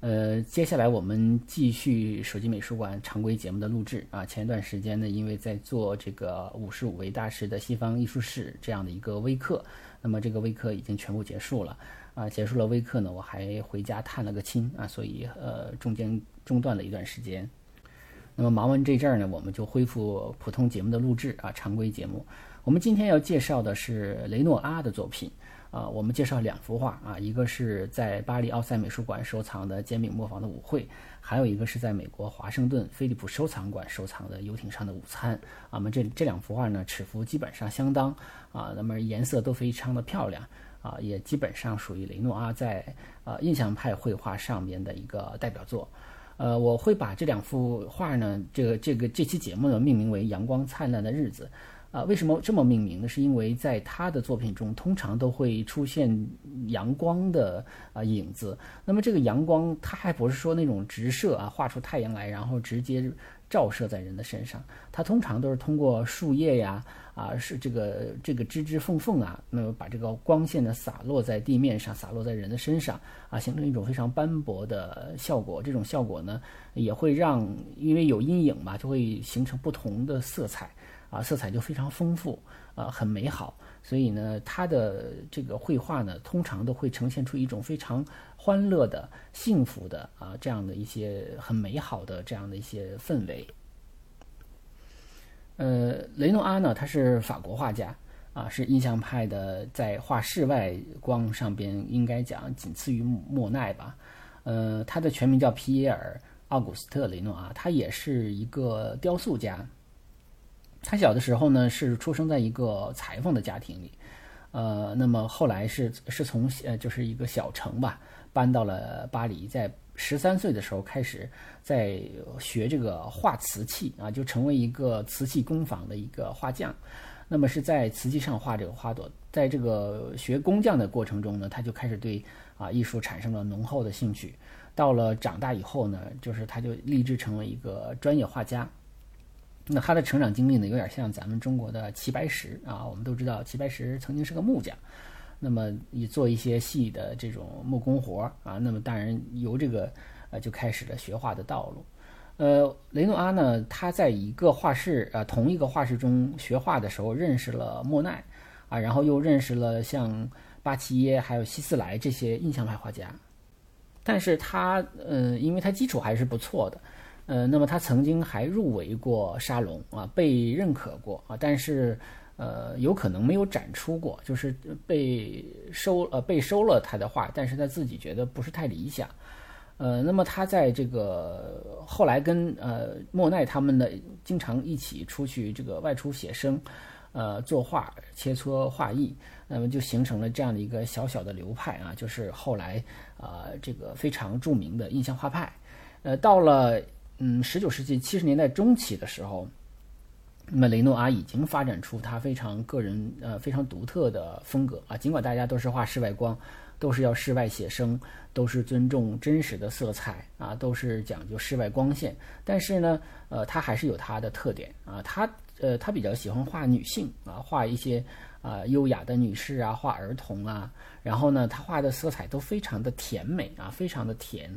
呃，接下来我们继续手机美术馆常规节目的录制啊。前一段时间呢，因为在做这个五十五位大师的西方艺术史这样的一个微课，那么这个微课已经全部结束了啊。结束了微课呢，我还回家探了个亲啊，所以呃中间中断了一段时间。那么忙完这阵儿呢，我们就恢复普通节目的录制啊，常规节目。我们今天要介绍的是雷诺阿的作品。啊，我们介绍两幅画啊，一个是在巴黎奥赛美术馆收藏的煎饼磨坊的舞会，还有一个是在美国华盛顿菲利普收藏馆收藏的游艇上的午餐。啊，那么这这两幅画呢，尺幅基本上相当啊，那么颜色都非常的漂亮啊，也基本上属于雷诺阿在呃印象派绘画上面的一个代表作。呃，我会把这两幅画呢，这个这个这期节目呢命名为《阳光灿烂的日子》。啊，为什么这么命名呢？是因为在他的作品中，通常都会出现阳光的啊影子。那么这个阳光，它还不是说那种直射啊，画出太阳来，然后直接照射在人的身上。它通常都是通过树叶呀，啊是这个这个枝枝缝缝啊，那么把这个光线呢洒落在地面上，洒落在人的身上啊，形成一种非常斑驳的效果。这种效果呢，也会让因为有阴影嘛，就会形成不同的色彩。啊，色彩就非常丰富，啊，很美好。所以呢，他的这个绘画呢，通常都会呈现出一种非常欢乐的、幸福的啊，这样的一些很美好的这样的一些氛围。呃，雷诺阿呢，他是法国画家，啊，是印象派的，在画室外光上边应该讲仅次于莫奈吧。呃，他的全名叫皮耶尔·奥古斯特·雷诺阿，他也是一个雕塑家。他小的时候呢，是出生在一个裁缝的家庭里，呃，那么后来是是从呃就是一个小城吧，搬到了巴黎，在十三岁的时候开始在学这个画瓷器啊，就成为一个瓷器工坊的一个画匠。那么是在瓷器上画这个花朵，在这个学工匠的过程中呢，他就开始对啊艺术产生了浓厚的兴趣。到了长大以后呢，就是他就立志成为一个专业画家。那他的成长经历呢，有点像咱们中国的齐白石啊。我们都知道齐白石曾经是个木匠，那么也做一些细的这种木工活啊。那么当然由这个呃就开始了学画的道路。呃，雷诺阿呢，他在一个画室啊，同一个画室中学画的时候认识了莫奈啊，然后又认识了像巴齐耶还有希斯莱这些印象派画家。但是他呃，因为他基础还是不错的。呃，那么他曾经还入围过沙龙啊，被认可过啊，但是呃，有可能没有展出过，就是被收呃被收了他的画，但是他自己觉得不是太理想。呃，那么他在这个后来跟呃莫奈他们的经常一起出去这个外出写生，呃作画切磋画艺，那么就形成了这样的一个小小的流派啊，就是后来啊这个非常著名的印象画派。呃，到了。嗯，十九世纪七十年代中期的时候，那么雷诺阿已经发展出他非常个人呃非常独特的风格啊。尽管大家都是画室外光，都是要室外写生，都是尊重真实的色彩啊，都是讲究室外光线，但是呢，呃，他还是有他的特点啊。他呃，他比较喜欢画女性啊，画一些啊优雅的女士啊，画儿童啊。然后呢，他画的色彩都非常的甜美啊，非常的甜。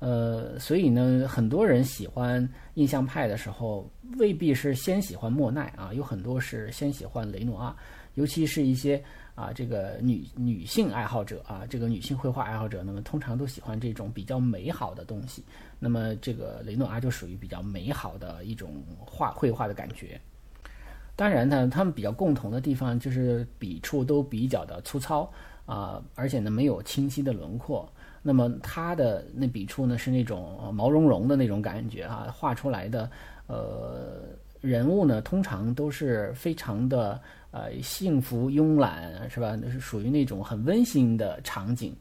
呃，所以呢，很多人喜欢印象派的时候，未必是先喜欢莫奈啊，有很多是先喜欢雷诺阿，尤其是一些啊，这个女女性爱好者啊，这个女性绘画爱好者，那么通常都喜欢这种比较美好的东西。那么这个雷诺阿就属于比较美好的一种画绘画的感觉。当然呢，他们比较共同的地方就是笔触都比较的粗糙啊，而且呢没有清晰的轮廓。那么他的那笔触呢，是那种毛茸茸的那种感觉啊，画出来的呃人物呢，通常都是非常的呃幸福慵懒，是吧？那是属于那种很温馨的场景。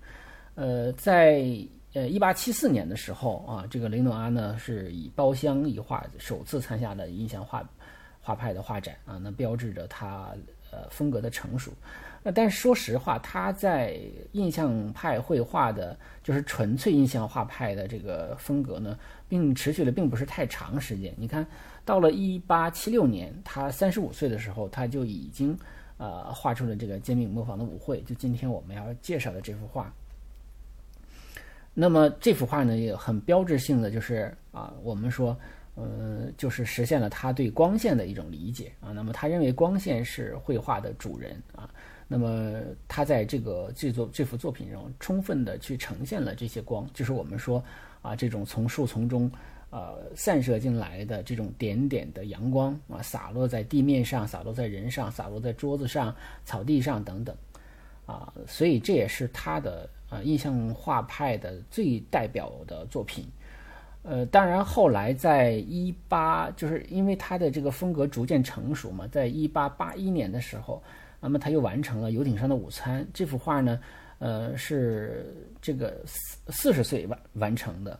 呃，在呃，一八七四年的时候啊，这个雷诺阿呢是以包厢一画首次参加了印象画画派的画展啊，那标志着他呃风格的成熟。但是说实话，他在印象派绘画的，就是纯粹印象画派的这个风格呢，并持续的并不是太长时间。你看到了一八七六年，他三十五岁的时候，他就已经呃画出了这个煎饼磨坊的舞会，就今天我们要介绍的这幅画。那么这幅画呢，也很标志性的就是啊，我们说，呃，就是实现了他对光线的一种理解啊。那么他认为光线是绘画的主人啊。那么他在这个这作这幅作品中，充分的去呈现了这些光，就是我们说啊，这种从树丛中呃散射进来的这种点点的阳光啊，洒落在地面上，洒落在人上，洒落在桌子上、草地上等等啊。所以这也是他的。啊，印象画派的最代表的作品，呃，当然后来在一八，就是因为他的这个风格逐渐成熟嘛，在一八八一年的时候，那么他又完成了《游艇上的午餐》这幅画呢，呃，是这个四四十岁完完成的，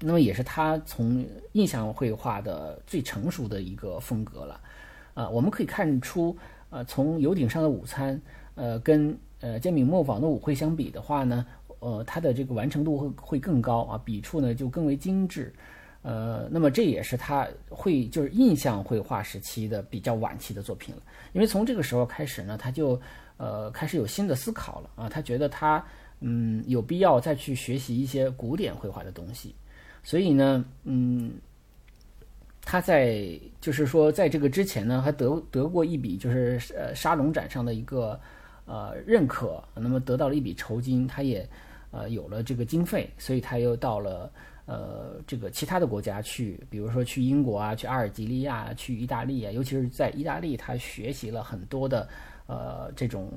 那么也是他从印象绘画的最成熟的一个风格了，啊，我们可以看出，呃，从《游艇上的午餐》呃跟呃，煎饼磨坊的舞会相比的话呢，呃，它的这个完成度会会更高啊，笔触呢就更为精致，呃，那么这也是他会就是印象绘画时期的比较晚期的作品了，因为从这个时候开始呢，他就呃开始有新的思考了啊，他觉得他嗯有必要再去学习一些古典绘画的东西，所以呢，嗯，他在就是说在这个之前呢，还得得过一笔就是呃沙龙展上的一个。呃，认可，那么得到了一笔酬金，他也，呃，有了这个经费，所以他又到了呃这个其他的国家去，比如说去英国啊，去阿尔及利亚，去意大利啊，尤其是在意大利，他学习了很多的呃这种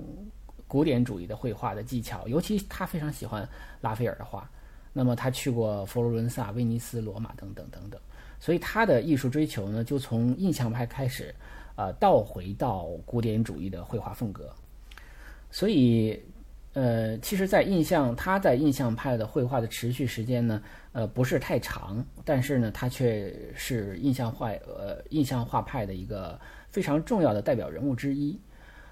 古典主义的绘画的技巧，尤其他非常喜欢拉斐尔的画，那么他去过佛罗伦萨、威尼斯、罗马等等等等，所以他的艺术追求呢，就从印象派开始，呃，倒回到古典主义的绘画风格。所以，呃，其实，在印象，他在印象派的绘画的持续时间呢，呃，不是太长，但是呢，他却是印象画，呃，印象画派的一个非常重要的代表人物之一。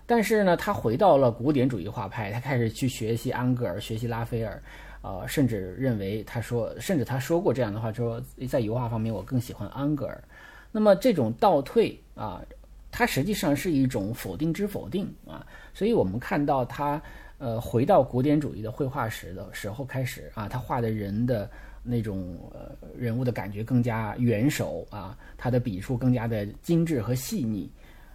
但是呢，他回到了古典主义画派，他开始去学习安格尔，学习拉斐尔，呃，甚至认为他说，甚至他说过这样的话，说在油画方面，我更喜欢安格尔。那么这种倒退啊。它实际上是一种否定之否定啊，所以我们看到他呃回到古典主义的绘画史的时候开始啊，他画的人的那种呃人物的感觉更加圆熟啊，他的笔触更加的精致和细腻，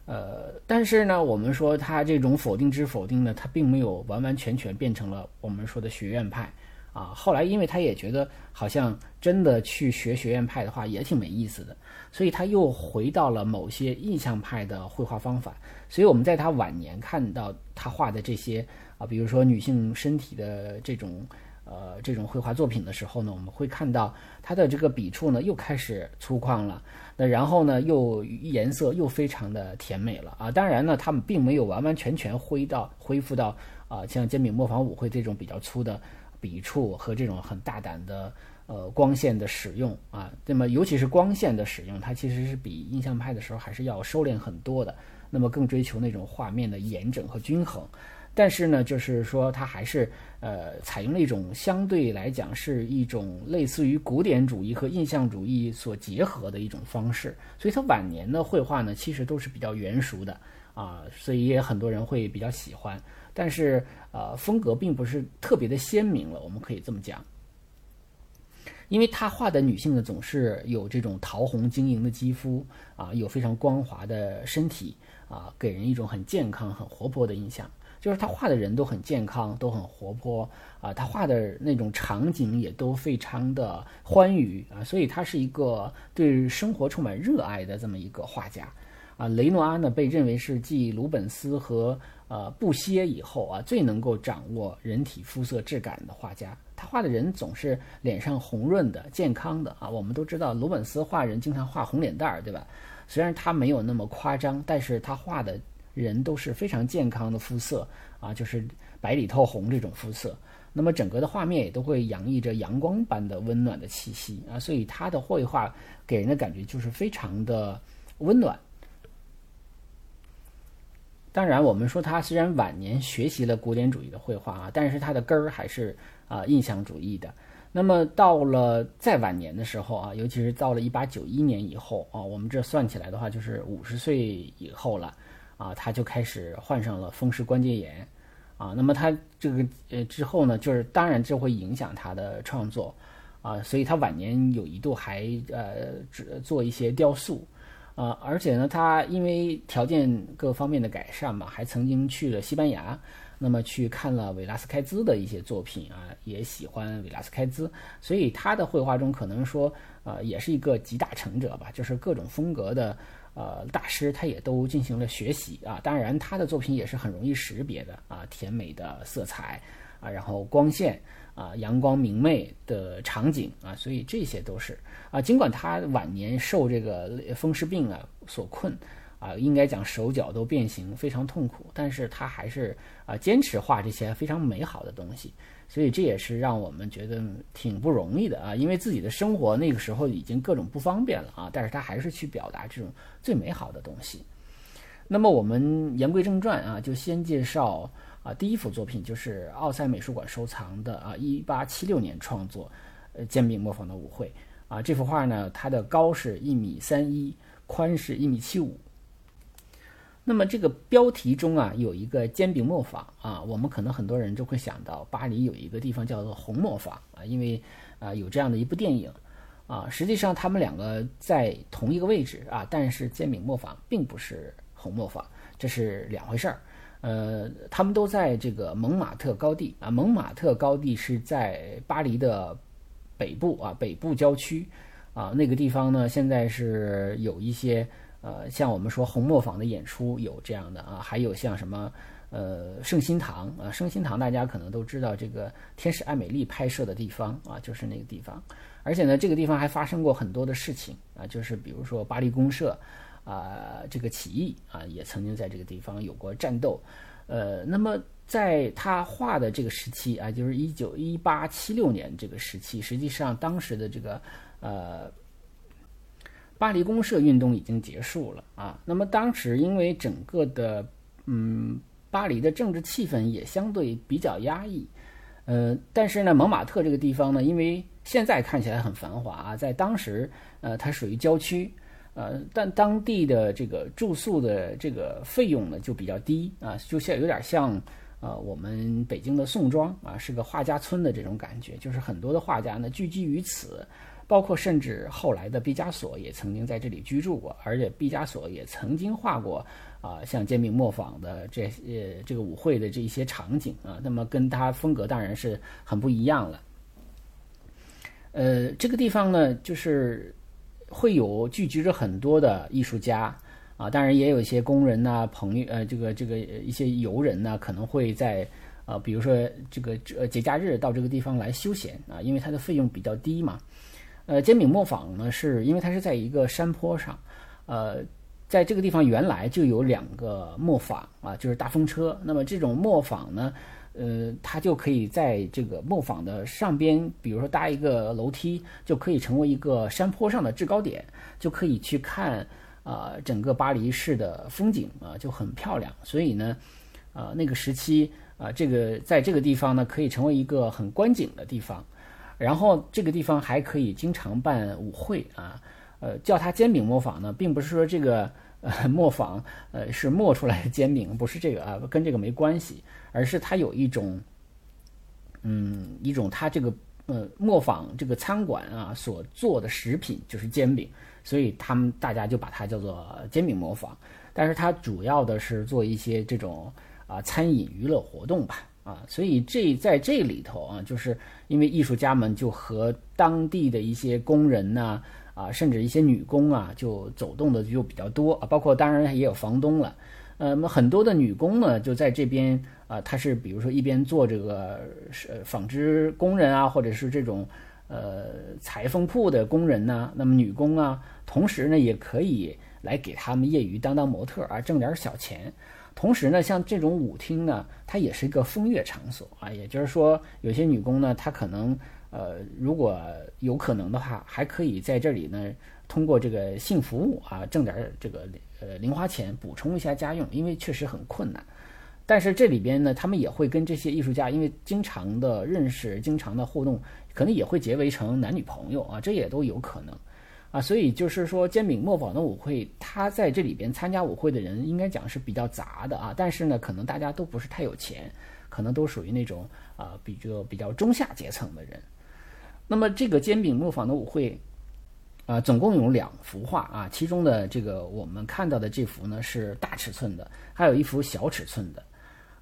呃，但是呢，我们说他这种否定之否定呢，他并没有完完全全变成了我们说的学院派。啊，后来因为他也觉得好像真的去学学院派的话也挺没意思的，所以他又回到了某些印象派的绘画方法。所以我们在他晚年看到他画的这些啊，比如说女性身体的这种呃这种绘画作品的时候呢，我们会看到它的这个笔触呢又开始粗犷了，那然后呢又颜色又非常的甜美了啊。当然呢，他们并没有完完全全恢到恢复到啊像煎饼磨坊舞会这种比较粗的。笔触和这种很大胆的呃光线的使用啊，那么尤其是光线的使用，它其实是比印象派的时候还是要收敛很多的。那么更追求那种画面的严整和均衡，但是呢，就是说它还是呃采用了一种相对来讲是一种类似于古典主义和印象主义所结合的一种方式。所以他晚年的绘画呢，其实都是比较圆熟的啊，所以也很多人会比较喜欢。但是，呃，风格并不是特别的鲜明了，我们可以这么讲。因为他画的女性呢，总是有这种桃红晶莹的肌肤啊，有非常光滑的身体啊，给人一种很健康、很活泼的印象。就是他画的人都很健康，都很活泼啊，他画的那种场景也都非常的欢愉啊，所以他是一个对生活充满热爱的这么一个画家啊。雷诺阿呢，被认为是继鲁本斯和呃，布歇以后啊，最能够掌握人体肤色质感的画家，他画的人总是脸上红润的、健康的啊。我们都知道鲁本斯画人经常画红脸蛋儿，对吧？虽然他没有那么夸张，但是他画的人都是非常健康的肤色啊，就是白里透红这种肤色。那么整个的画面也都会洋溢着阳光般的温暖的气息啊，所以他的绘画给人的感觉就是非常的温暖。当然，我们说他虽然晚年学习了古典主义的绘画啊，但是他的根儿还是啊印象主义的。那么到了再晚年的时候啊，尤其是到了一八九一年以后啊，我们这算起来的话就是五十岁以后了啊，他就开始患上了风湿关节炎啊。那么他这个呃之后呢，就是当然这会影响他的创作啊，所以他晚年有一度还呃只做一些雕塑。啊，而且呢，他因为条件各方面的改善嘛，还曾经去了西班牙，那么去看了维拉斯开兹的一些作品啊，也喜欢维拉斯开兹，所以他的绘画中可能说，呃，也是一个集大成者吧，就是各种风格的呃大师，他也都进行了学习啊。当然，他的作品也是很容易识别的啊，甜美的色彩啊，然后光线。啊，阳光明媚的场景啊，所以这些都是啊。尽管他晚年受这个风湿病啊所困啊，应该讲手脚都变形，非常痛苦，但是他还是啊坚持画这些非常美好的东西。所以这也是让我们觉得挺不容易的啊，因为自己的生活那个时候已经各种不方便了啊，但是他还是去表达这种最美好的东西。那么我们言归正传啊，就先介绍。啊，第一幅作品就是奥赛美术馆收藏的啊，一八七六年创作，呃，煎饼磨坊的舞会啊。这幅画呢，它的高是一米三一，宽是一米七五。那么这个标题中啊，有一个煎饼磨坊啊，我们可能很多人就会想到巴黎有一个地方叫做红磨坊啊，因为啊有这样的一部电影啊。实际上他们两个在同一个位置啊，但是煎饼磨坊并不是红磨坊，这是两回事儿。呃，他们都在这个蒙马特高地啊。蒙马特高地是在巴黎的北部啊，北部郊区啊。那个地方呢，现在是有一些呃，像我们说红磨坊的演出有这样的啊，还有像什么呃圣心堂啊，圣心堂大家可能都知道，这个天使爱美丽拍摄的地方啊，就是那个地方。而且呢，这个地方还发生过很多的事情啊，就是比如说巴黎公社。啊，这个起义啊，也曾经在这个地方有过战斗。呃，那么在他画的这个时期啊，就是一九一八七六年这个时期，实际上当时的这个呃巴黎公社运动已经结束了啊。那么当时因为整个的嗯巴黎的政治气氛也相对比较压抑，呃，但是呢蒙马特这个地方呢，因为现在看起来很繁华啊，在当时呃它属于郊区。呃，但当地的这个住宿的这个费用呢就比较低啊，就像有点像呃我们北京的宋庄啊，是个画家村的这种感觉，就是很多的画家呢聚集于此，包括甚至后来的毕加索也曾经在这里居住过，而且毕加索也曾经画过啊像煎饼磨坊的这些这个舞会的这一些场景啊，那么跟他风格当然是很不一样了。呃，这个地方呢就是。会有聚集着很多的艺术家啊，当然也有一些工人呐、朋友呃，这个这个一些游人呢，可能会在呃，比如说这个呃节假日到这个地方来休闲啊，因为它的费用比较低嘛。呃，煎饼磨坊呢，是因为它是在一个山坡上，呃，在这个地方原来就有两个磨坊啊，就是大风车。那么这种磨坊呢？呃，它就可以在这个磨坊的上边，比如说搭一个楼梯，就可以成为一个山坡上的制高点，就可以去看啊整个巴黎市的风景啊，就很漂亮。所以呢，啊那个时期啊，这个在这个地方呢，可以成为一个很观景的地方。然后这个地方还可以经常办舞会啊，呃，叫它煎饼磨坊呢，并不是说这个。呃，磨坊呃是磨出来的煎饼，不是这个啊，跟这个没关系，而是它有一种，嗯，一种它这个呃磨坊这个餐馆啊所做的食品就是煎饼，所以他们大家就把它叫做煎饼磨坊。但是它主要的是做一些这种啊餐饮娱乐活动吧，啊，所以这在这里头啊，就是因为艺术家们就和当地的一些工人呐。啊，甚至一些女工啊，就走动的就比较多啊，包括当然也有房东了。呃，那么很多的女工呢，就在这边啊，她是比如说一边做这个是纺织工人啊，或者是这种呃裁缝铺的工人呢。那么女工啊，同时呢也可以来给他们业余当当模特啊，挣点小钱。同时呢，像这种舞厅呢，它也是一个风月场所啊，也就是说，有些女工呢，她可能呃，如果有可能的话，还可以在这里呢，通过这个性服务啊，挣点这个呃零花钱，补充一下家用，因为确实很困难。但是这里边呢，他们也会跟这些艺术家，因为经常的认识，经常的互动，可能也会结为成男女朋友啊，这也都有可能。啊，所以就是说，煎饼磨坊的舞会，他在这里边参加舞会的人，应该讲是比较杂的啊。但是呢，可能大家都不是太有钱，可能都属于那种啊，比较比较中下阶层的人。那么这个煎饼磨坊的舞会，啊，总共有两幅画啊，其中的这个我们看到的这幅呢是大尺寸的，还有一幅小尺寸的。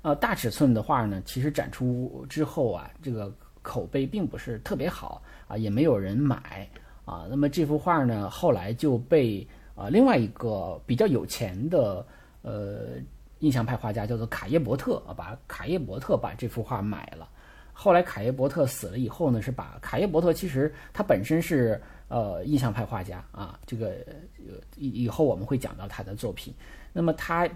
啊，大尺寸的画呢，其实展出之后啊，这个口碑并不是特别好啊，也没有人买。啊，那么这幅画呢，后来就被啊另外一个比较有钱的呃印象派画家叫做卡耶伯特啊，把卡耶伯特把这幅画买了。后来卡耶伯特死了以后呢，是把卡耶伯特其实他本身是呃印象派画家啊，这个以以后我们会讲到他的作品。那么他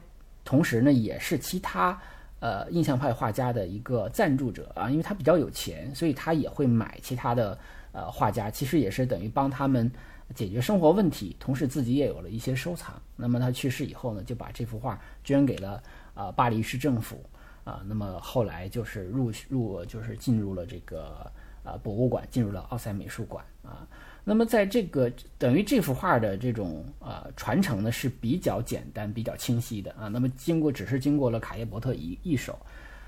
同时呢也是其他呃印象派画家的一个赞助者啊，因为他比较有钱，所以他也会买其他的。呃，画家其实也是等于帮他们解决生活问题，同时自己也有了一些收藏。那么他去世以后呢，就把这幅画捐给了啊巴黎市政府啊。那么后来就是入入就是进入了这个啊博物馆，进入了奥赛美术馆啊。那么在这个等于这幅画的这种啊传承呢是比较简单、比较清晰的啊。那么经过只是经过了卡耶伯特一一手，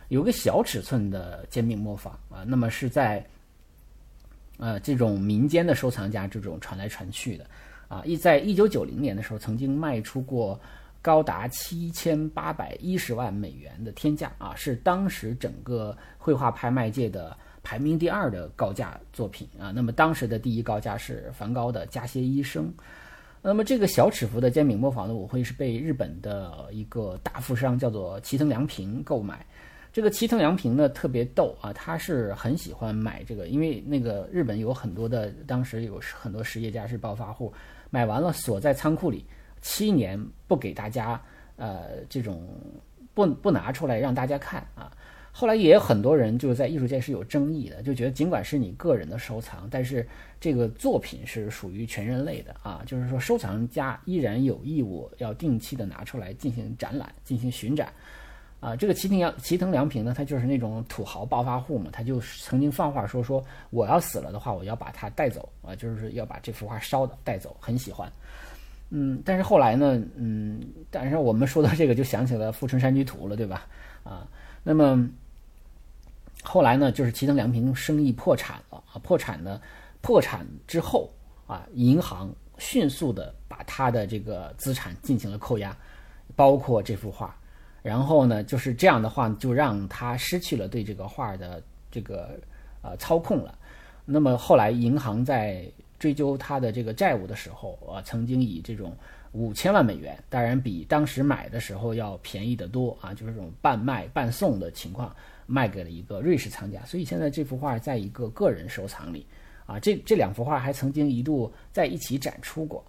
有个小尺寸的煎饼模仿啊，那么是在。呃，这种民间的收藏家这种传来传去的，啊，一在一九九零年的时候，曾经卖出过高达七千八百一十万美元的天价啊，是当时整个绘画拍卖界的排名第二的高价作品啊。那么当时的第一高价是梵高的《加歇医生》。那么这个小尺幅的煎饼磨坊的舞会是被日本的一个大富商叫做齐藤良平购买。这个齐藤良平呢特别逗啊，他是很喜欢买这个，因为那个日本有很多的，当时有很多实业家是暴发户，买完了锁在仓库里七年不给大家，呃，这种不不拿出来让大家看啊。后来也有很多人就是在艺术界是有争议的，就觉得尽管是你个人的收藏，但是这个作品是属于全人类的啊，就是说收藏家依然有义务要定期的拿出来进行展览、进行巡展。啊，这个齐藤良齐藤良平呢，他就是那种土豪暴发户嘛，他就曾经放话说说我要死了的话，我要把它带走啊，就是要把这幅画烧的带走，很喜欢。嗯，但是后来呢，嗯，但是我们说到这个就想起了《富春山居图》了，对吧？啊，那么后来呢，就是齐藤良平生意破产了啊，破产呢，破产之后啊，银行迅速的把他的这个资产进行了扣押，包括这幅画。然后呢，就是这样的话，就让他失去了对这个画的这个呃操控了。那么后来银行在追究他的这个债务的时候，呃，曾经以这种五千万美元，当然比当时买的时候要便宜得多啊，就是这种半卖半送的情况，卖给了一个瑞士藏家。所以现在这幅画在一个个人收藏里啊，这这两幅画还曾经一度在一起展出过。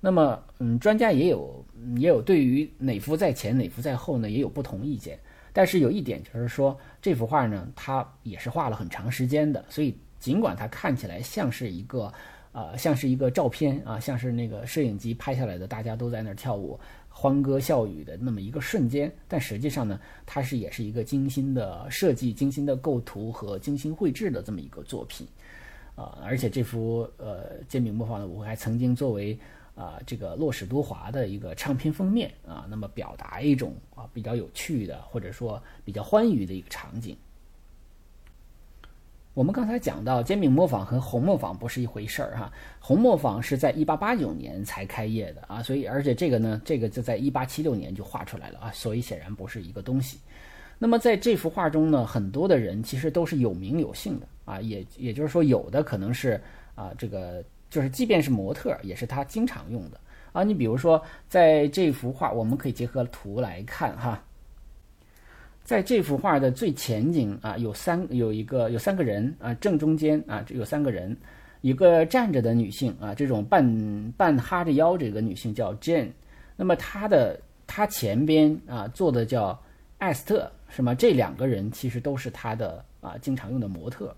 那么，嗯，专家也有也有对于哪幅在前哪幅在后呢，也有不同意见。但是有一点就是说，这幅画呢，它也是画了很长时间的，所以尽管它看起来像是一个，呃，像是一个照片啊，像是那个摄影机拍下来的，大家都在那儿跳舞、欢歌笑语的那么一个瞬间，但实际上呢，它是也是一个精心的设计、精心的构图和精心绘制的这么一个作品，啊，而且这幅呃煎饼磨坊的舞会还曾经作为。啊，这个洛史多华的一个唱片封面啊，那么表达一种啊比较有趣的，或者说比较欢愉的一个场景。我们刚才讲到煎饼磨坊和红磨坊不是一回事儿哈，红磨坊是在一八八九年才开业的啊，所以而且这个呢，这个就在一八七六年就画出来了啊，所以显然不是一个东西。那么在这幅画中呢，很多的人其实都是有名有姓的啊，也也就是说，有的可能是啊这个。就是，即便是模特，也是他经常用的啊。你比如说，在这幅画，我们可以结合图来看哈。在这幅画的最前景啊，有三有一个有三个人啊，正中间啊有三个人，一个站着的女性啊，这种半半哈着腰这个女性叫 Jane。那么她的他前边啊坐的叫艾斯特，是吗？这两个人其实都是他的啊经常用的模特。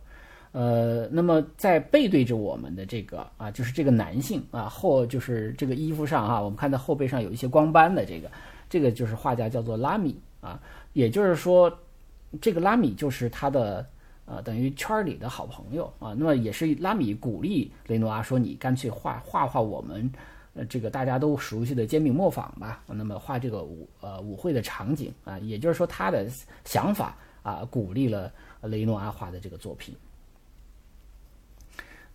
呃，那么在背对着我们的这个啊，就是这个男性啊，后就是这个衣服上啊，我们看到后背上有一些光斑的这个，这个就是画家叫做拉米啊，也就是说，这个拉米就是他的呃，等于圈里的好朋友啊。那么也是拉米鼓励雷诺阿说：“你干脆画画画我们呃这个大家都熟悉的煎饼磨坊吧。”那么画这个舞呃舞会的场景啊，也就是说他的想法啊，鼓励了雷诺阿画的这个作品。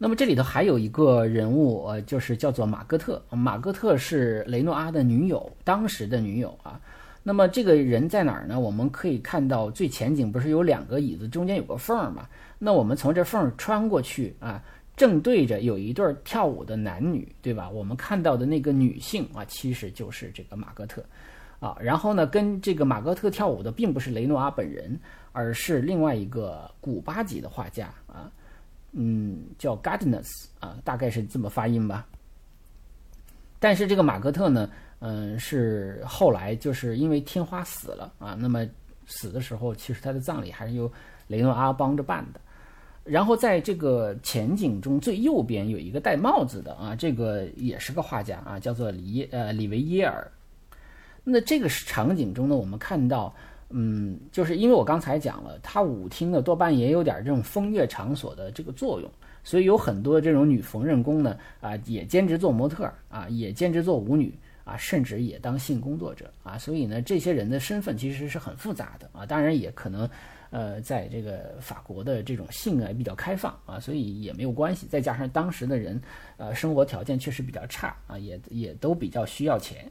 那么这里头还有一个人物，呃，就是叫做马戈特。马戈特是雷诺阿的女友，当时的女友啊。那么这个人在哪儿呢？我们可以看到最前景不是有两个椅子，中间有个缝儿嘛？那我们从这缝儿穿过去啊，正对着有一对跳舞的男女，对吧？我们看到的那个女性啊，其实就是这个马戈特啊。然后呢，跟这个马戈特跳舞的并不是雷诺阿本人，而是另外一个古巴籍的画家啊。嗯，叫 Gardeners 啊，大概是这么发音吧。但是这个马格特呢，嗯，是后来就是因为天花死了啊，那么死的时候，其实他的葬礼还是由雷诺阿帮着办的。然后在这个前景中最右边有一个戴帽子的啊，这个也是个画家啊，叫做里呃里维耶尔。那这个场景中呢，我们看到。嗯，就是因为我刚才讲了，它舞厅呢多半也有点这种风月场所的这个作用，所以有很多这种女缝纫工呢啊，也兼职做模特啊，也兼职做舞女啊，甚至也当性工作者啊，所以呢，这些人的身份其实是很复杂的啊，当然也可能呃，在这个法国的这种性啊比较开放啊，所以也没有关系，再加上当时的人呃生活条件确实比较差啊，也也都比较需要钱。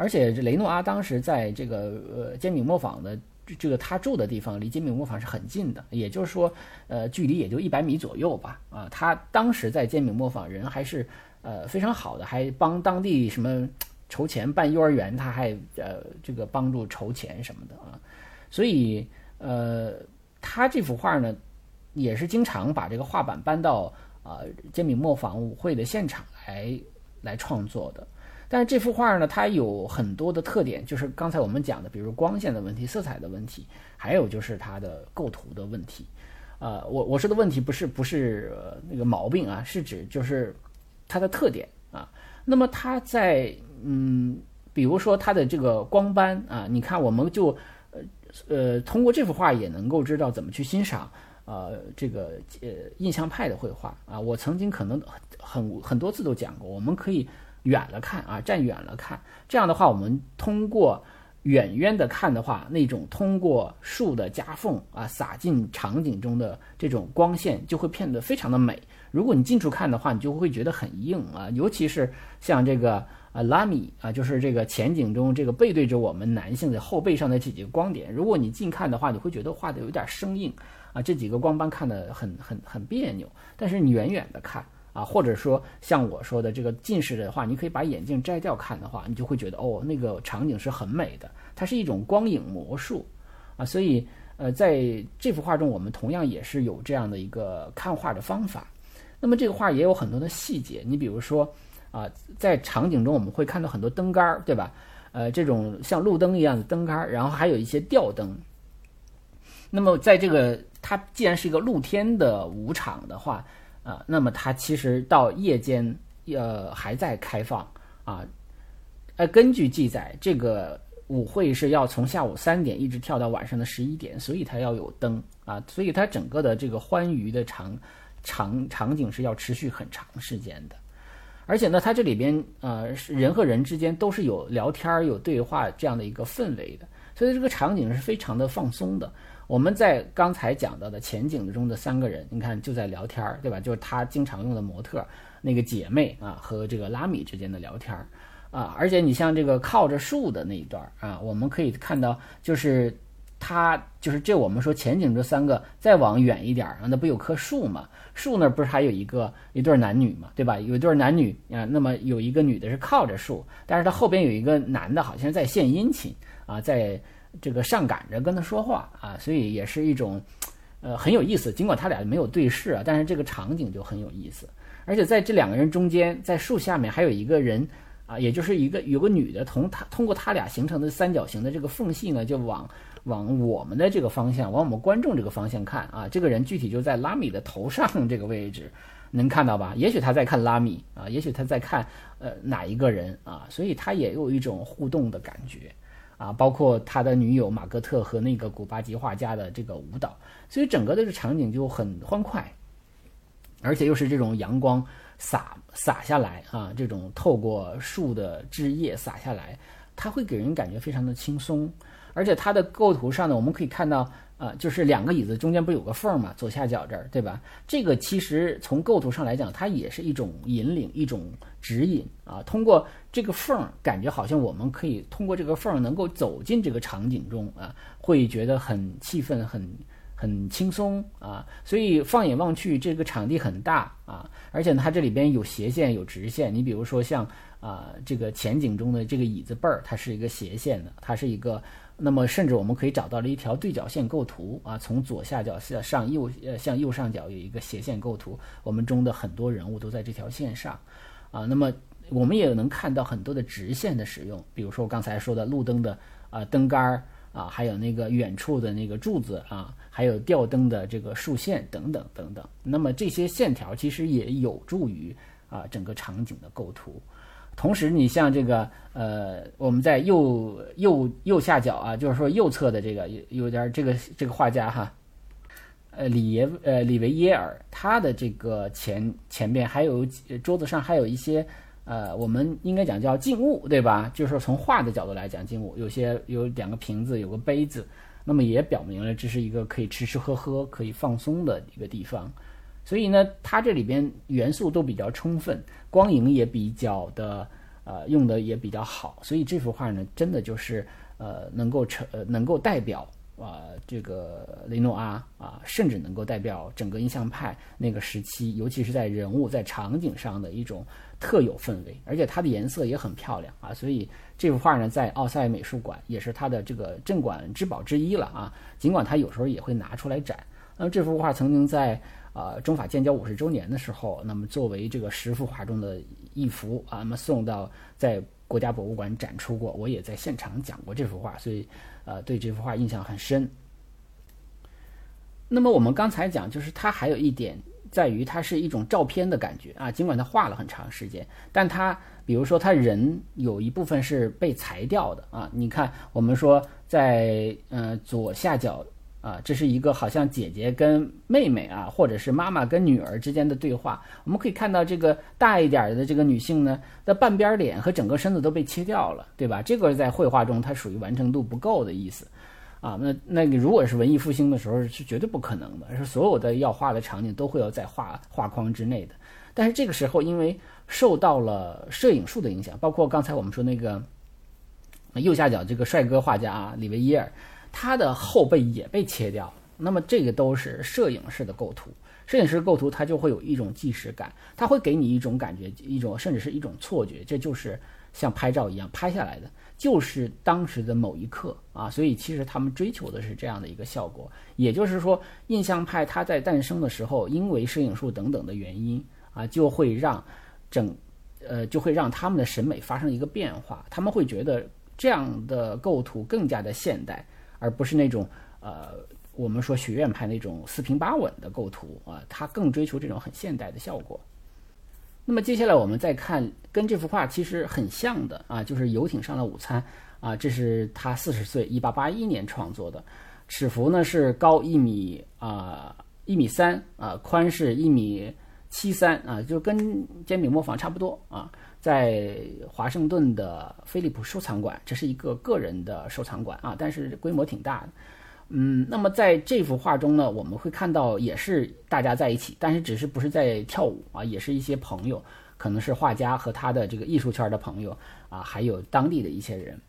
而且这雷诺阿当时在这个呃煎饼磨坊的这个他住的地方，离煎饼磨坊是很近的，也就是说，呃，距离也就一百米左右吧。啊，他当时在煎饼磨坊人还是呃非常好的，还帮当地什么筹钱办幼儿园，他还呃这个帮助筹钱什么的啊。所以呃，他这幅画呢，也是经常把这个画板搬到啊煎饼磨坊舞会的现场来来创作的。但是这幅画呢，它有很多的特点，就是刚才我们讲的，比如光线的问题、色彩的问题，还有就是它的构图的问题。呃，我我说的问题不是不是那个毛病啊，是指就是它的特点啊。那么它在嗯，比如说它的这个光斑啊，你看我们就呃呃通过这幅画也能够知道怎么去欣赏呃这个呃印象派的绘画啊。我曾经可能很很多次都讲过，我们可以。远了看啊，站远了看，这样的话，我们通过远远的看的话，那种通过树的夹缝啊洒进场景中的这种光线就会变得非常的美。如果你近处看的话，你就会觉得很硬啊，尤其是像这个啊拉米啊，就是这个前景中这个背对着我们男性的后背上的这几个光点，如果你近看的话，你会觉得画的有点生硬啊，这几个光斑看的很很很别扭。但是你远远的看。啊，或者说像我说的这个近视的话，你可以把眼镜摘掉看的话，你就会觉得哦，那个场景是很美的。它是一种光影魔术啊，所以呃，在这幅画中，我们同样也是有这样的一个看画的方法。那么这个画也有很多的细节，你比如说啊，在场景中我们会看到很多灯杆儿，对吧？呃，这种像路灯一样的灯杆儿，然后还有一些吊灯。那么在这个它既然是一个露天的舞场的话，啊，那么它其实到夜间，呃，还在开放啊。呃，根据记载，这个舞会是要从下午三点一直跳到晚上的十一点，所以它要有灯啊，所以它整个的这个欢愉的场场场景是要持续很长时间的。而且呢，它这里边呃，人和人之间都是有聊天有对话这样的一个氛围的，所以这个场景是非常的放松的。我们在刚才讲到的前景中的三个人，你看就在聊天儿，对吧？就是他经常用的模特那个姐妹啊，和这个拉米之间的聊天儿啊。而且你像这个靠着树的那一段啊，我们可以看到，就是他就是这我们说前景这三个再往远一点儿啊，那不有棵树吗？树那儿不是还有一个一对男女嘛，对吧？有一对男女啊，那么有一个女的是靠着树，但是他后边有一个男的，好像在献殷勤啊，在。这个上赶着跟他说话啊，所以也是一种，呃，很有意思。尽管他俩没有对视啊，但是这个场景就很有意思。而且在这两个人中间，在树下面还有一个人啊，也就是一个有个女的从他通过他俩形成的三角形的这个缝隙呢，就往往我们的这个方向，往我们观众这个方向看啊。这个人具体就在拉米的头上 这个位置，能看到吧？也许他在看拉米啊，也许他在看呃哪一个人啊，所以他也有一种互动的感觉啊。包括他的女友马格特和那个古巴籍画家的这个舞蹈，所以整个的这场景就很欢快，而且又是这种阳光。洒洒下来啊，这种透过树的枝叶洒下来，它会给人感觉非常的轻松。而且它的构图上呢，我们可以看到，啊，就是两个椅子中间不有个缝儿嘛，左下角这儿，对吧？这个其实从构图上来讲，它也是一种引领，一种指引啊。通过这个缝儿，感觉好像我们可以通过这个缝儿能够走进这个场景中啊，会觉得很气氛很。很轻松啊，所以放眼望去，这个场地很大啊，而且，它这里边有斜线有直线。你比如说像啊，这个前景中的这个椅子背儿，它是一个斜线的，它是一个。那么甚至我们可以找到了一条对角线构图啊，从左下角向上右呃向右上角有一个斜线构图，我们中的很多人物都在这条线上啊。那么我们也能看到很多的直线的使用，比如说我刚才说的路灯的啊灯杆儿。啊，还有那个远处的那个柱子啊，还有吊灯的这个竖线等等等等。那么这些线条其实也有助于啊整个场景的构图。同时，你像这个呃，我们在右右右下角啊，就是说右侧的这个有有点这个这个画家哈，呃里耶呃里维耶尔，他的这个前前边还有桌子上还有一些。呃，我们应该讲叫静物，对吧？就是说从画的角度来讲，静物有些有两个瓶子，有个杯子，那么也表明了这是一个可以吃吃喝喝、可以放松的一个地方。所以呢，它这里边元素都比较充分，光影也比较的呃用的也比较好，所以这幅画呢，真的就是呃能够成呃能够代表。啊，这个雷诺阿啊，甚至能够代表整个印象派那个时期，尤其是在人物、在场景上的一种特有氛围，而且它的颜色也很漂亮啊。所以这幅画呢，在奥赛美术馆也是它的这个镇馆之宝之一了啊。尽管它有时候也会拿出来展。那么这幅画曾经在啊中法建交五十周年的时候，那么作为这个十幅画中的一幅啊，那么送到在国家博物馆展出过。我也在现场讲过这幅画，所以。呃，对这幅画印象很深。那么我们刚才讲，就是它还有一点在于，它是一种照片的感觉啊。尽管它画了很长时间，但它比如说，它人有一部分是被裁掉的啊。你看，我们说在呃左下角。啊，这是一个好像姐姐跟妹妹啊，或者是妈妈跟女儿之间的对话。我们可以看到，这个大一点的这个女性呢，的半边脸和整个身子都被切掉了，对吧？这个在绘画中它属于完成度不够的意思啊。那那个如果是文艺复兴的时候，是绝对不可能的，是所有的要画的场景都会有在画画框之内的。但是这个时候，因为受到了摄影术的影响，包括刚才我们说那个右下角这个帅哥画家啊，里维耶尔。它的后背也被切掉了，那么这个都是摄影式的构图，摄影师构图它就会有一种即时感，它会给你一种感觉，一种甚至是一种错觉，这就是像拍照一样拍下来的，就是当时的某一刻。啊，所以其实他们追求的是这样的一个效果，也就是说，印象派它在诞生的时候，因为摄影术等等的原因啊，就会让整，呃，就会让他们的审美发生一个变化，他们会觉得这样的构图更加的现代。而不是那种呃，我们说学院派那种四平八稳的构图啊，他更追求这种很现代的效果。那么接下来我们再看跟这幅画其实很像的啊，就是游艇上的午餐啊，这是他四十岁，一八八一年创作的，尺幅呢是高一米啊一米三啊，宽是一米七三啊，就跟煎饼磨坊差不多啊。在华盛顿的菲利普收藏馆，这是一个个人的收藏馆啊，但是规模挺大的。嗯，那么在这幅画中呢，我们会看到也是大家在一起，但是只是不是在跳舞啊，也是一些朋友，可能是画家和他的这个艺术圈的朋友啊，还有当地的一些人。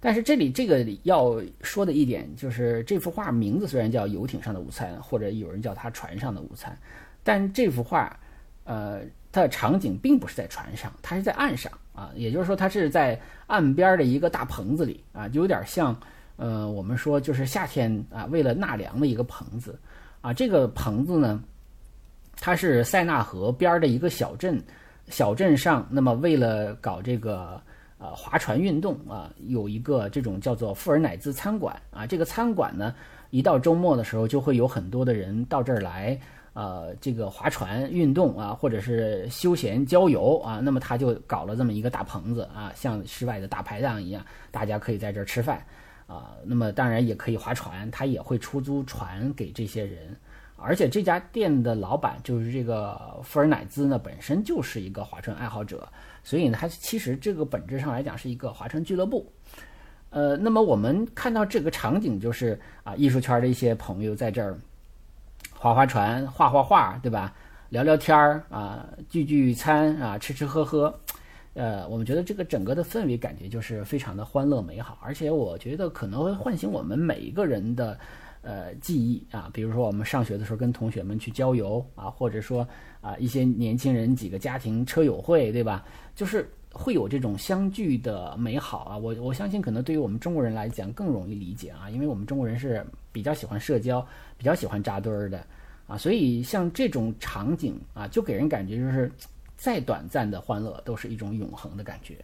但是这里这个要说的一点就是，这幅画名字虽然叫《游艇上的午餐》，或者有人叫它《船上的午餐》，但这幅画，呃。它的场景并不是在船上，它是在岸上啊，也就是说，它是在岸边的一个大棚子里啊，就有点像，呃，我们说就是夏天啊，为了纳凉的一个棚子啊。这个棚子呢，它是塞纳河边的一个小镇小镇上，那么为了搞这个呃划船运动啊，有一个这种叫做富尔乃兹餐馆啊。这个餐馆呢，一到周末的时候，就会有很多的人到这儿来，呃，这个划船运动啊，或者是休闲郊游啊。那么他就搞了这么一个大棚子啊，像室外的大排档一样，大家可以在这儿吃饭啊。那么当然也可以划船，他也会出租船给这些人。而且这家店的老板就是这个富尔乃兹呢，本身就是一个划船爱好者，所以呢，他其实这个本质上来讲是一个划船俱乐部。呃，那么我们看到这个场景就是啊，艺术圈的一些朋友在这儿划划船、画画画，对吧？聊聊天儿啊，聚聚餐啊，吃吃喝喝。呃，我们觉得这个整个的氛围感觉就是非常的欢乐美好，而且我觉得可能会唤醒我们每一个人的。呃，记忆啊，比如说我们上学的时候跟同学们去郊游啊，或者说啊一些年轻人几个家庭车友会，对吧？就是会有这种相聚的美好啊。我我相信可能对于我们中国人来讲更容易理解啊，因为我们中国人是比较喜欢社交，比较喜欢扎堆儿的啊，所以像这种场景啊，就给人感觉就是再短暂的欢乐都是一种永恒的感觉。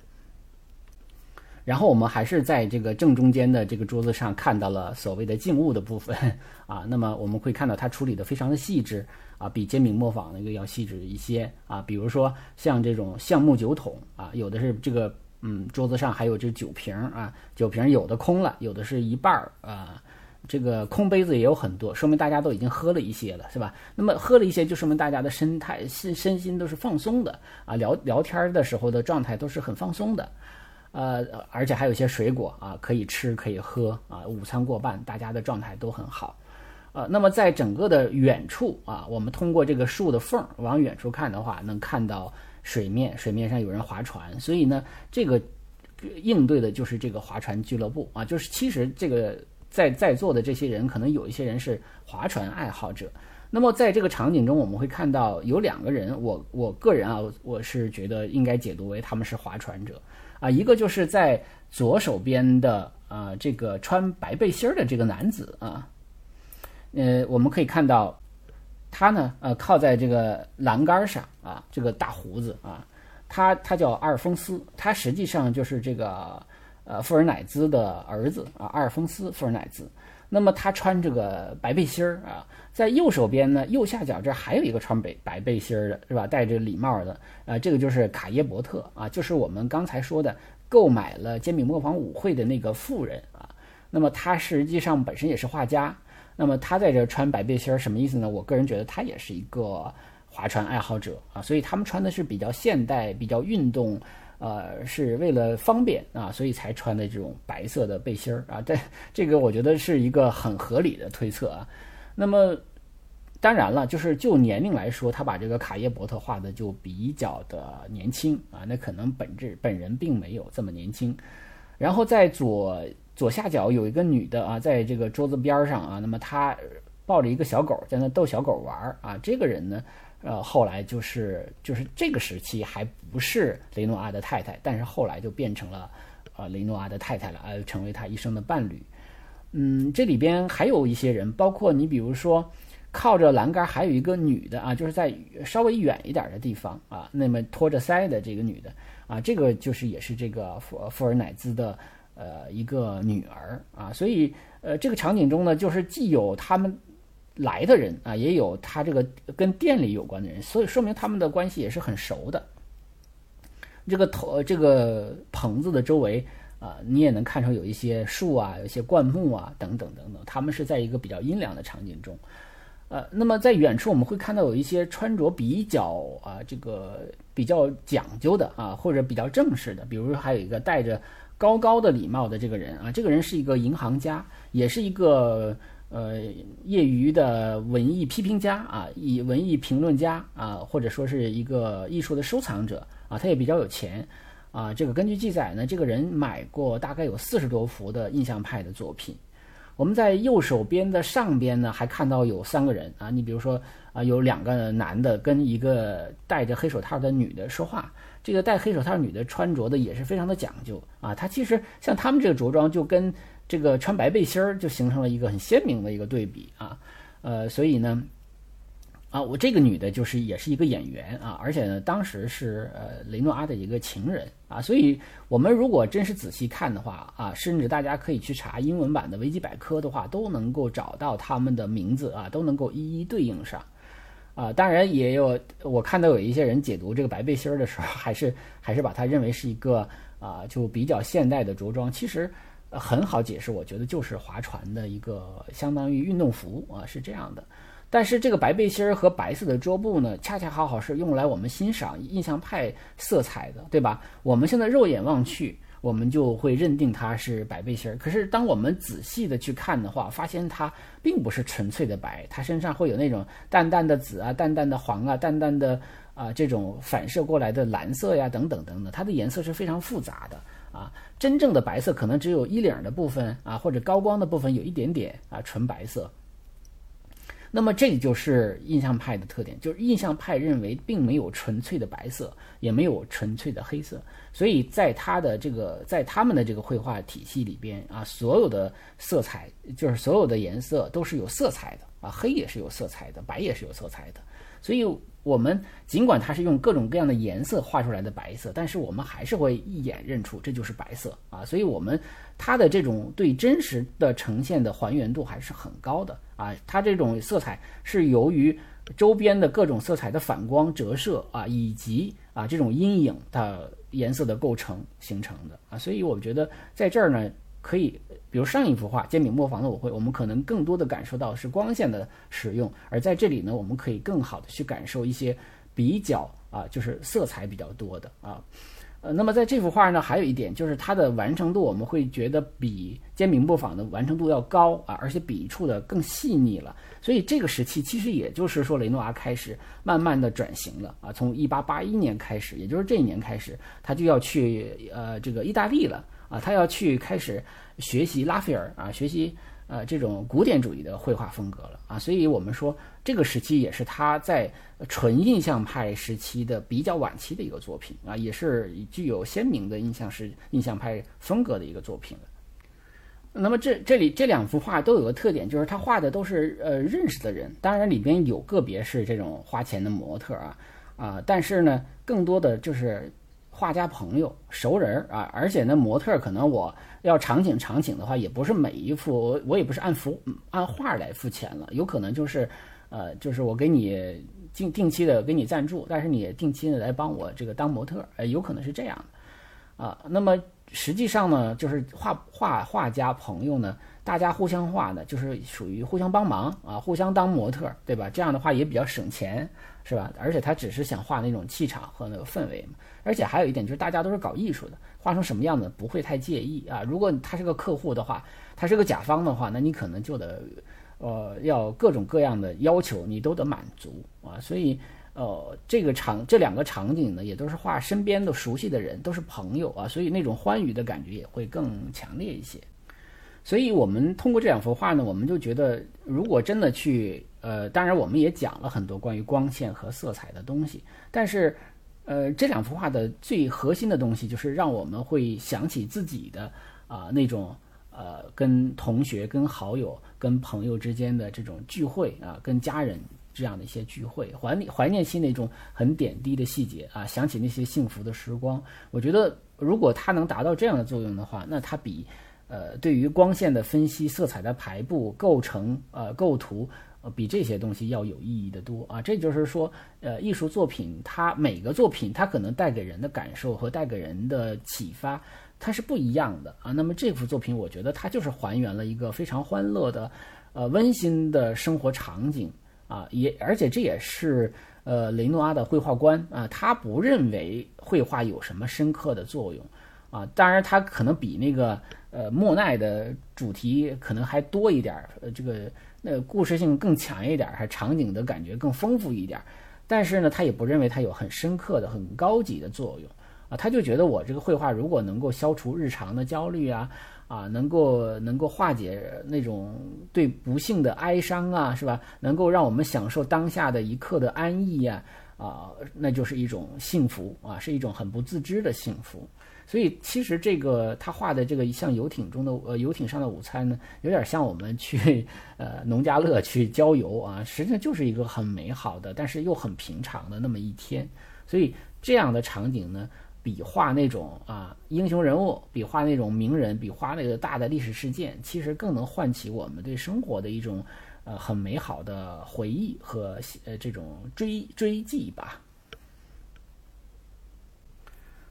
然后我们还是在这个正中间的这个桌子上看到了所谓的静物的部分 啊，那么我们会看到它处理的非常的细致啊，比煎饼磨坊那个要细致一些啊。比如说像这种橡木酒桶啊，有的是这个嗯桌子上还有这酒瓶啊，酒瓶有的空了，有的是一半儿啊，这个空杯子也有很多，说明大家都已经喝了一些了，是吧？那么喝了一些就说明大家的身态身身心都是放松的啊，聊聊天的时候的状态都是很放松的。呃，而且还有一些水果啊，可以吃可以喝啊。午餐过半，大家的状态都很好。呃，那么在整个的远处啊，我们通过这个树的缝往远处看的话，能看到水面，水面上有人划船。所以呢，这个应对的就是这个划船俱乐部啊。就是其实这个在在座的这些人，可能有一些人是划船爱好者。那么在这个场景中，我们会看到有两个人，我我个人啊，我是觉得应该解读为他们是划船者。啊，一个就是在左手边的啊，这个穿白背心儿的这个男子啊，呃，我们可以看到他呢，呃，靠在这个栏杆上啊，这个大胡子啊，他他叫阿尔丰斯，他实际上就是这个呃富尔乃兹的儿子啊，阿尔丰斯富尔乃兹。那么他穿这个白背心儿啊，在右手边呢，右下角这还有一个穿白白背心儿的，是吧？戴着礼帽的啊，这个就是卡耶伯特啊，就是我们刚才说的购买了煎饼磨坊舞会的那个富人啊。那么他实际上本身也是画家，那么他在这穿白背心儿什么意思呢？我个人觉得他也是一个划船爱好者啊，所以他们穿的是比较现代、比较运动。呃，是为了方便啊，所以才穿的这种白色的背心儿啊。这这个我觉得是一个很合理的推测啊。那么当然了，就是就年龄来说，他把这个卡耶伯特画的就比较的年轻啊。那可能本质本人并没有这么年轻。然后在左左下角有一个女的啊，在这个桌子边上啊，那么她抱着一个小狗在那逗小狗玩儿啊。这个人呢？呃，后来就是就是这个时期还不是雷诺阿的太太，但是后来就变成了呃雷诺阿的太太了，呃，成为他一生的伴侣。嗯，这里边还有一些人，包括你比如说靠着栏杆还有一个女的啊，就是在稍微远一点的地方啊，那么托着腮的这个女的啊，这个就是也是这个富富尔乃兹的呃一个女儿啊，所以呃这个场景中呢，就是既有他们。来的人啊，也有他这个跟店里有关的人，所以说明他们的关系也是很熟的。这个头这个棚子的周围啊，你也能看出有一些树啊，有一些灌木啊，等等等等。他们是在一个比较阴凉的场景中，呃，那么在远处我们会看到有一些穿着比较啊，这个比较讲究的啊，或者比较正式的，比如说还有一个戴着高高的礼帽的这个人啊，这个人是一个银行家，也是一个。呃，业余的文艺批评家啊，以文艺评论家啊，或者说是一个艺术的收藏者啊，他也比较有钱啊。这个根据记载呢，这个人买过大概有四十多幅的印象派的作品。我们在右手边的上边呢，还看到有三个人啊，你比如说啊，有两个男的跟一个戴着黑手套的女的说话。这个戴黑手套女的穿着的也是非常的讲究啊，她其实像他们这个着装就跟。这个穿白背心儿就形成了一个很鲜明的一个对比啊，呃，所以呢，啊，我这个女的就是也是一个演员啊，而且呢，当时是呃雷诺阿的一个情人啊，所以我们如果真是仔细看的话啊，甚至大家可以去查英文版的维基百科的话，都能够找到他们的名字啊，都能够一一对应上。啊。当然也有我看到有一些人解读这个白背心儿的时候，还是还是把它认为是一个啊就比较现代的着装，其实很好解释，我觉得就是划船的一个相当于运动服啊，是这样的。但是这个白背心儿和白色的桌布呢，恰恰好好是用来我们欣赏印象派色彩的，对吧？我们现在肉眼望去，我们就会认定它是白背心儿。可是当我们仔细的去看的话，发现它并不是纯粹的白，它身上会有那种淡淡的紫啊、淡淡的黄啊、淡淡的啊这种反射过来的蓝色呀，等等等等，它的颜色是非常复杂的啊。真正的白色可能只有衣领的部分啊，或者高光的部分有一点点啊纯白色。那么这就是印象派的特点，就是印象派认为并没有纯粹的白色，也没有纯粹的黑色，所以在他的这个在他们的这个绘画体系里边啊，所有的色彩就是所有的颜色都是有色彩的啊，黑也是有色彩的，白也是有色彩的，所以我们尽管它是用各种各样的颜色画出来的白色，但是我们还是会一眼认出这就是白色。啊，所以我们它的这种对真实的呈现的还原度还是很高的。啊，它这种色彩是由于周边的各种色彩的反光折射啊，以及啊这种阴影的颜色的构成形成的。啊，所以我觉得在这儿呢，可以比如上一幅画煎饼磨坊的舞会，我们可能更多的感受到是光线的使用，而在这里呢，我们可以更好的去感受一些比较啊，就是色彩比较多的啊。呃，那么在这幅画呢，还有一点就是它的完成度，我们会觉得比煎饼磨坊的完成度要高啊，而且笔触的更细腻了。所以这个时期其实也就是说，雷诺阿开始慢慢的转型了啊。从一八八一年开始，也就是这一年开始，他就要去呃这个意大利了啊，他要去开始学习拉斐尔啊，学习。呃，这种古典主义的绘画风格了啊，所以我们说这个时期也是他在纯印象派时期的比较晚期的一个作品啊，也是具有鲜明的印象式印象派风格的一个作品了。那么这这里这两幅画都有个特点，就是他画的都是呃认识的人，当然里边有个别是这种花钱的模特啊啊，但是呢，更多的就是画家朋友熟人啊，而且呢，模特可能我。要场景场景的话，也不是每一幅我我也不是按幅按画来付钱了，有可能就是，呃，就是我给你定定期的给你赞助，但是你定期的来帮我这个当模特，呃，有可能是这样的，啊，那么实际上呢，就是画画画家朋友呢，大家互相画呢，就是属于互相帮忙啊，互相当模特，对吧？这样的话也比较省钱，是吧？而且他只是想画那种气场和那个氛围嘛，而且还有一点就是大家都是搞艺术的。画成什么样子不会太介意啊？如果他是个客户的话，他是个甲方的话，那你可能就得，呃，要各种各样的要求你都得满足啊。所以，呃，这个场这两个场景呢，也都是画身边的熟悉的人，都是朋友啊，所以那种欢愉的感觉也会更强烈一些。所以我们通过这两幅画呢，我们就觉得，如果真的去，呃，当然我们也讲了很多关于光线和色彩的东西，但是。呃，这两幅画的最核心的东西就是让我们会想起自己的啊那种呃跟同学、跟好友、跟朋友之间的这种聚会啊，跟家人这样的一些聚会，怀念怀念起那种很点滴的细节啊，想起那些幸福的时光。我觉得如果它能达到这样的作用的话，那它比呃对于光线的分析、色彩的排布、构成呃构图。呃，比这些东西要有意义的多啊！这就是说，呃，艺术作品它每个作品它可能带给人的感受和带给人的启发，它是不一样的啊。那么这幅作品，我觉得它就是还原了一个非常欢乐的、呃温馨的生活场景啊。也而且这也是呃雷诺阿的绘画观啊，他不认为绘画有什么深刻的作用啊。当然，他可能比那个呃莫奈的主题可能还多一点儿，呃这个。那故事性更强一点，还场景的感觉更丰富一点，但是呢，他也不认为它有很深刻的、很高级的作用啊。他就觉得我这个绘画如果能够消除日常的焦虑啊，啊，能够能够化解那种对不幸的哀伤啊，是吧？能够让我们享受当下的一刻的安逸呀，啊，那就是一种幸福啊，是一种很不自知的幸福。所以其实这个他画的这个像游艇中的呃游艇上的午餐呢，有点像我们去 呃农家乐去郊游啊，实际上就是一个很美好的，但是又很平常的那么一天。所以这样的场景呢，比画那种啊英雄人物，比画那种名人，比画那个大的历史事件，其实更能唤起我们对生活的一种呃很美好的回忆和呃这种追追记吧。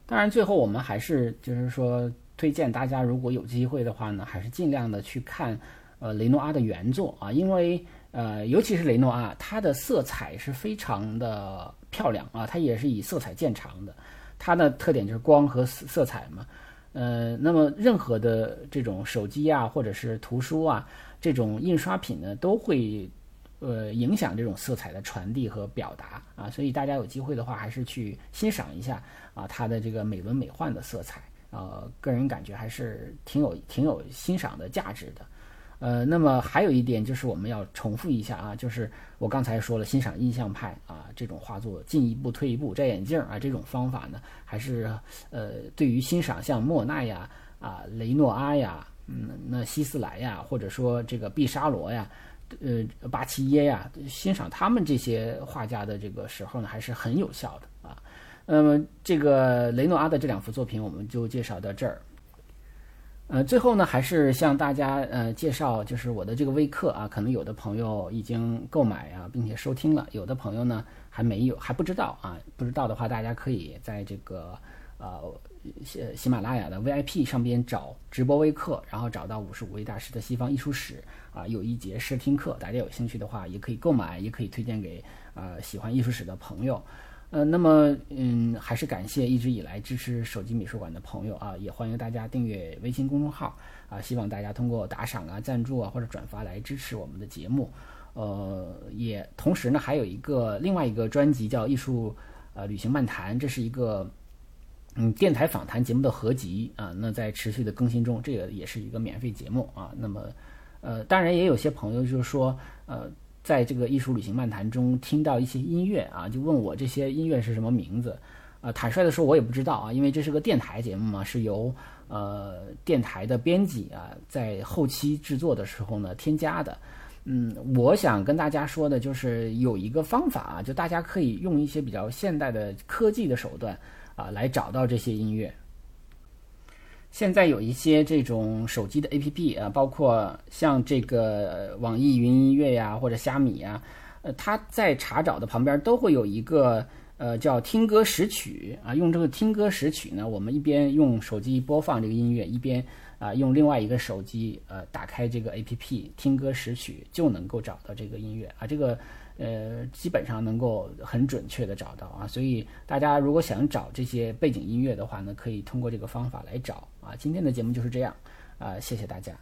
当然，最后我们还是就是说推荐大家，如果有机会的话呢，还是尽量的去看呃雷诺阿的原作啊，因为呃尤其是雷诺阿，他的色彩是非常的。漂亮啊，它也是以色彩见长的，它的特点就是光和色彩嘛。呃，那么任何的这种手机啊，或者是图书啊，这种印刷品呢，都会呃影响这种色彩的传递和表达啊。所以大家有机会的话，还是去欣赏一下啊，它的这个美轮美奂的色彩，呃，个人感觉还是挺有挺有欣赏的价值的。呃，那么还有一点就是我们要重复一下啊，就是我刚才说了，欣赏印象派啊这种画作，进一步退一步摘眼镜啊这种方法呢，还是呃对于欣赏像莫奈呀、啊雷诺阿呀、嗯那希斯莱呀，或者说这个毕沙罗呀、呃巴齐耶呀，欣赏他们这些画家的这个时候呢，还是很有效的啊。那么这个雷诺阿的这两幅作品，我们就介绍到这儿。呃，最后呢，还是向大家呃介绍，就是我的这个微课啊，可能有的朋友已经购买啊，并且收听了，有的朋友呢还没有，还不知道啊。不知道的话，大家可以在这个呃喜喜马拉雅的 VIP 上边找直播微课，然后找到五十五位大师的西方艺术史啊，有一节试听课，大家有兴趣的话也可以购买，也可以推荐给呃喜欢艺术史的朋友。呃，那么，嗯，还是感谢一直以来支持手机美术馆的朋友啊，也欢迎大家订阅微信公众号啊，希望大家通过打赏啊、赞助啊或者转发来支持我们的节目。呃，也同时呢，还有一个另外一个专辑叫《艺术呃旅行漫谈》，这是一个嗯电台访谈节目的合集啊，那在持续的更新中，这个也是一个免费节目啊。那么，呃，当然也有些朋友就是说，呃。在这个艺术旅行漫谈中听到一些音乐啊，就问我这些音乐是什么名字？啊，坦率的说，我也不知道啊，因为这是个电台节目嘛，是由呃电台的编辑啊在后期制作的时候呢添加的。嗯，我想跟大家说的就是有一个方法啊，就大家可以用一些比较现代的科技的手段啊来找到这些音乐。现在有一些这种手机的 APP 啊，包括像这个网易云音乐呀，或者虾米呀，呃，它在查找的旁边都会有一个呃叫听歌识曲啊。用这个听歌识曲呢，我们一边用手机播放这个音乐，一边啊用另外一个手机呃打开这个 APP 听歌识曲，就能够找到这个音乐啊。这个。呃，基本上能够很准确的找到啊，所以大家如果想找这些背景音乐的话呢，可以通过这个方法来找啊。今天的节目就是这样啊，谢谢大家。